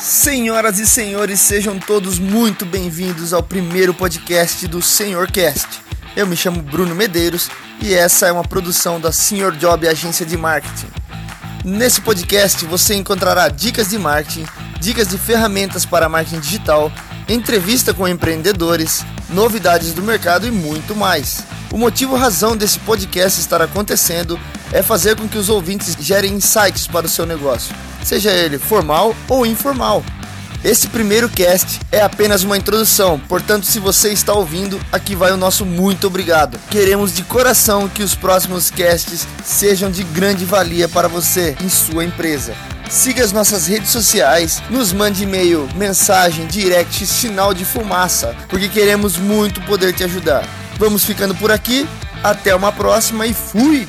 Senhoras e senhores, sejam todos muito bem-vindos ao primeiro podcast do Senhorcast. Eu me chamo Bruno Medeiros e essa é uma produção da Senior Job Agência de Marketing. Nesse podcast você encontrará dicas de marketing, dicas de ferramentas para marketing digital, entrevista com empreendedores, novidades do mercado e muito mais. O motivo razão desse podcast estar acontecendo é fazer com que os ouvintes gerem insights para o seu negócio, seja ele formal ou informal. Esse primeiro cast é apenas uma introdução, portanto, se você está ouvindo, aqui vai o nosso muito obrigado. Queremos de coração que os próximos casts sejam de grande valia para você em sua empresa. Siga as nossas redes sociais, nos mande e-mail, mensagem, direct, sinal de fumaça, porque queremos muito poder te ajudar. Vamos ficando por aqui, até uma próxima e fui!